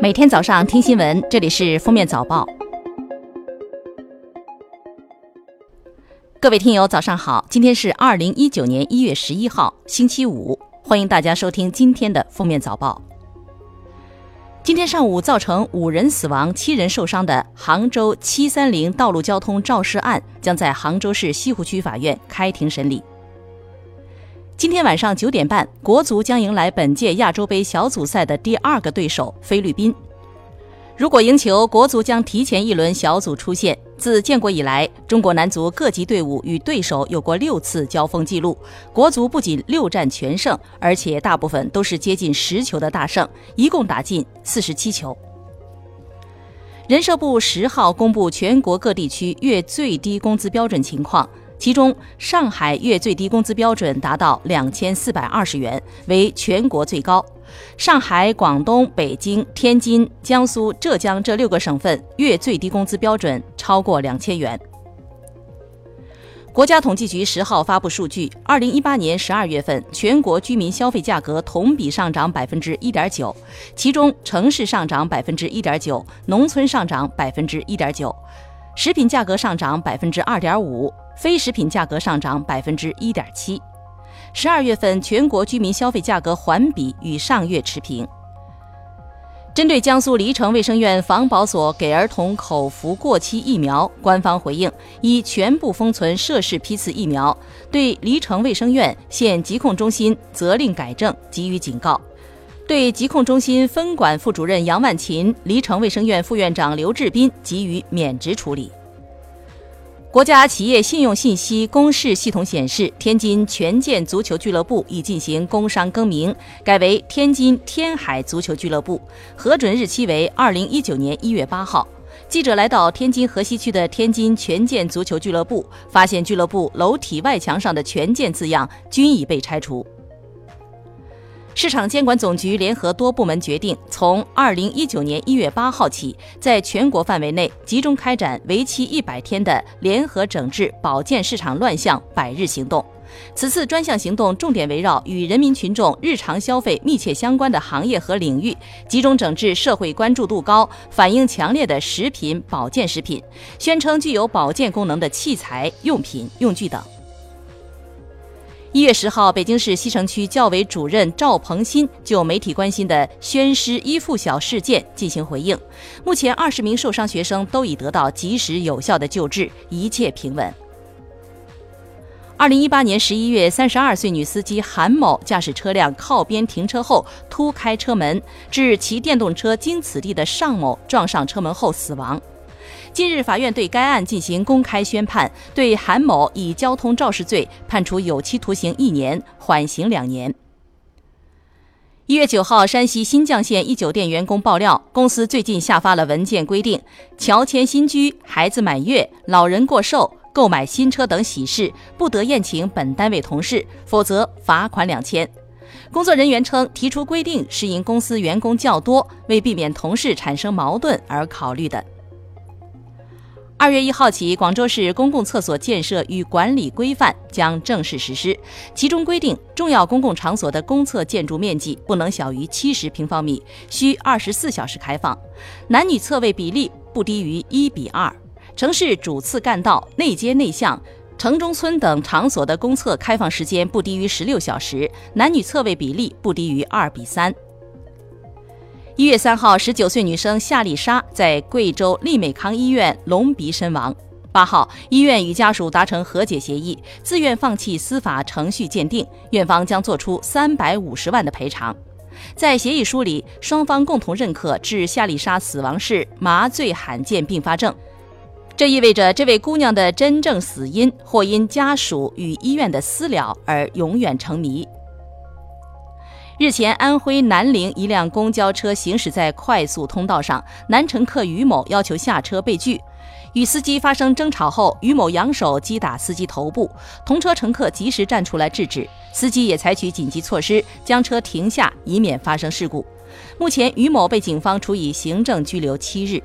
每天早上听新闻，这里是《封面早报》。各位听友，早上好！今天是二零一九年一月十一号，星期五，欢迎大家收听今天的《封面早报》。今天上午造成五人死亡、七人受伤的杭州七三零道路交通肇事案，将在杭州市西湖区法院开庭审理。今天晚上九点半，国足将迎来本届亚洲杯小组赛的第二个对手菲律宾。如果赢球，国足将提前一轮小组出线。自建国以来，中国男足各级队伍与对手有过六次交锋记录。国足不仅六战全胜，而且大部分都是接近十球的大胜，一共打进四十七球。人社部十号公布全国各地区月最低工资标准情况。其中，上海月最低工资标准达到两千四百二十元，为全国最高。上海、广东、北京、天津、江苏、浙江这六个省份月最低工资标准超过两千元。国家统计局十号发布数据，二零一八年十二月份全国居民消费价格同比上涨百分之一点九，其中城市上涨百分之一点九，农村上涨百分之一点九，食品价格上涨百分之二点五。非食品价格上涨百分之一点七，十二月份全国居民消费价格环比与上月持平。针对江苏黎城卫生院防保所给儿童口服过期疫苗，官方回应已全部封存涉事批次疫苗，对黎城卫生院现疾控中心责令改正给予警告，对疾控中心分管副主任杨万琴、黎城卫生院副院长刘志斌给予免职处理。国家企业信用信息公示系统显示，天津权健足球俱乐部已进行工商更名，改为天津天海足球俱乐部，核准日期为二零一九年一月八号。记者来到天津河西区的天津权健足球俱乐部，发现俱乐部楼体外墙上的“权健”字样均已被拆除。市场监管总局联合多部门决定，从二零一九年一月八号起，在全国范围内集中开展为期一百天的联合整治保健市场乱象百日行动。此次专项行动重点围绕与人民群众日常消费密切相关的行业和领域，集中整治社会关注度高、反应强烈的食品、保健食品，宣称具有保健功能的器材、用品、用具等。一月十号，北京市西城区教委主任赵鹏新就媒体关心的宣师依附小事件进行回应。目前，二十名受伤学生都已得到及时有效的救治，一切平稳。二零一八年十一月，三十二岁女司机韩某驾驶车辆靠边停车后突开车门，致骑电动车经此地的尚某撞上车门后死亡。近日，法院对该案进行公开宣判，对韩某以交通肇事罪判处有期徒刑一年，缓刑两年。一月九号，山西新绛县一酒店员工爆料，公司最近下发了文件，规定乔迁新居、孩子满月、老人过寿、购买新车等喜事不得宴请本单位同事，否则罚款两千。工作人员称，提出规定是因公司员工较多，为避免同事产生矛盾而考虑的。二月一号起，广州市公共厕所建设与管理规范将正式实施。其中规定，重要公共场所的公厕建筑面积不能小于七十平方米，需二十四小时开放，男女厕位比例不低于一比二。城市主次干道、内街内巷、城中村等场所的公厕开放时间不低于十六小时，男女厕位比例不低于二比三。一月三号，十九岁女生夏丽莎在贵州利美康医院隆鼻身亡。八号，医院与家属达成和解协议，自愿放弃司法程序鉴定，院方将作出三百五十万的赔偿。在协议书里，双方共同认可致夏丽莎死亡是麻醉罕见并发症，这意味着这位姑娘的真正死因或因家属与医院的私了而永远成谜。日前，安徽南陵一辆公交车行驶在快速通道上，男乘客于某要求下车被拒，与司机发生争吵后，于某扬手击打司机头部，同车乘客及时站出来制止，司机也采取紧急措施将车停下，以免发生事故。目前，于某被警方处以行政拘留七日。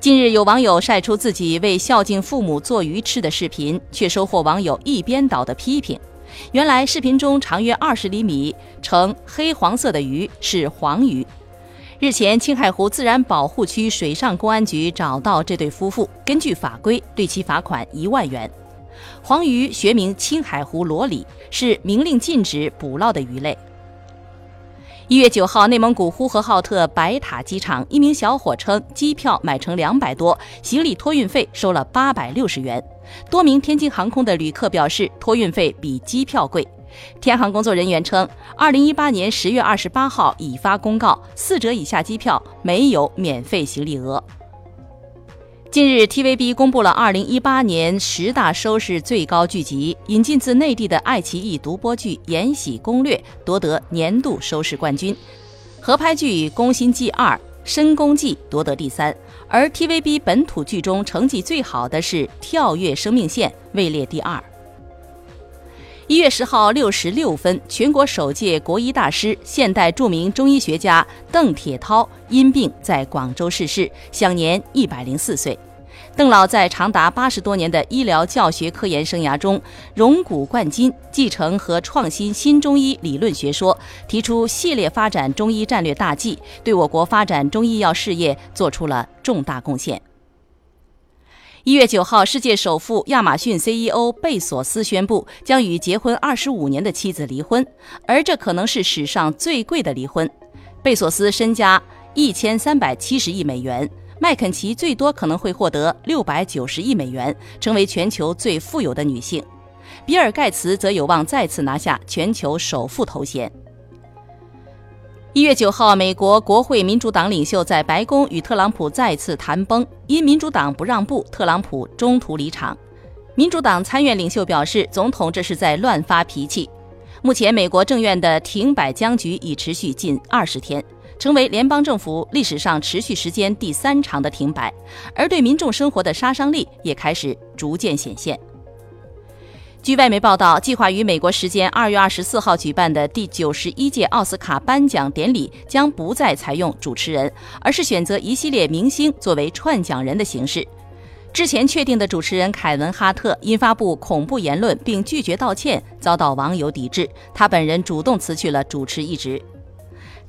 近日，有网友晒出自己为孝敬父母做鱼吃的视频，却收获网友一边倒的批评。原来视频中长约二十厘米、呈黑黄色的鱼是黄鱼。日前，青海湖自然保护区水上公安局找到这对夫妇，根据法规对其罚款一万元。黄鱼学名青海湖裸鲤，是明令禁止捕捞的鱼类。一月九号，内蒙古呼和浩特白塔机场，一名小伙称机票买成两百多，行李托运费收了八百六十元。多名天津航空的旅客表示，托运费比机票贵。天航工作人员称，二零一八年十月二十八号已发公告，四折以下机票没有免费行李额。近日，TVB 公布了二零一八年十大收视最高剧集，引进自内地的爱奇艺独播剧《延禧攻略》夺得年度收视冠军，合拍剧《宫心计二》《深宫计》夺得第三，而 TVB 本土剧中成绩最好的是《跳跃生命线》，位列第二。一月十号六时六分，全国首届国医大师、现代著名中医学家邓铁涛因病在广州逝世，享年一百零四岁。邓老在长达八十多年的医疗教学科研生涯中，荣古贯今，继承和创新新中医理论学说，提出系列发展中医战略大计，对我国发展中医药事业做出了重大贡献。一月九号，世界首富亚马逊 CEO 贝索斯宣布将与结婚二十五年的妻子离婚，而这可能是史上最贵的离婚。贝索斯身家一千三百七十亿美元，麦肯齐最多可能会获得六百九十亿美元，成为全球最富有的女性。比尔盖茨则有望再次拿下全球首富头衔。一月九号，美国国会民主党领袖在白宫与特朗普再次谈崩，因民主党不让步，特朗普中途离场。民主党参院领袖表示，总统这是在乱发脾气。目前，美国政院的停摆僵局已持续近二十天，成为联邦政府历史上持续时间第三长的停摆，而对民众生活的杀伤力也开始逐渐显现。据外媒报道，计划于美国时间二月二十四号举办的第九十一届奥斯卡颁奖典礼将不再采用主持人，而是选择一系列明星作为串讲人的形式。之前确定的主持人凯文·哈特因发布恐怖言论并拒绝道歉，遭到网友抵制，他本人主动辞去了主持一职。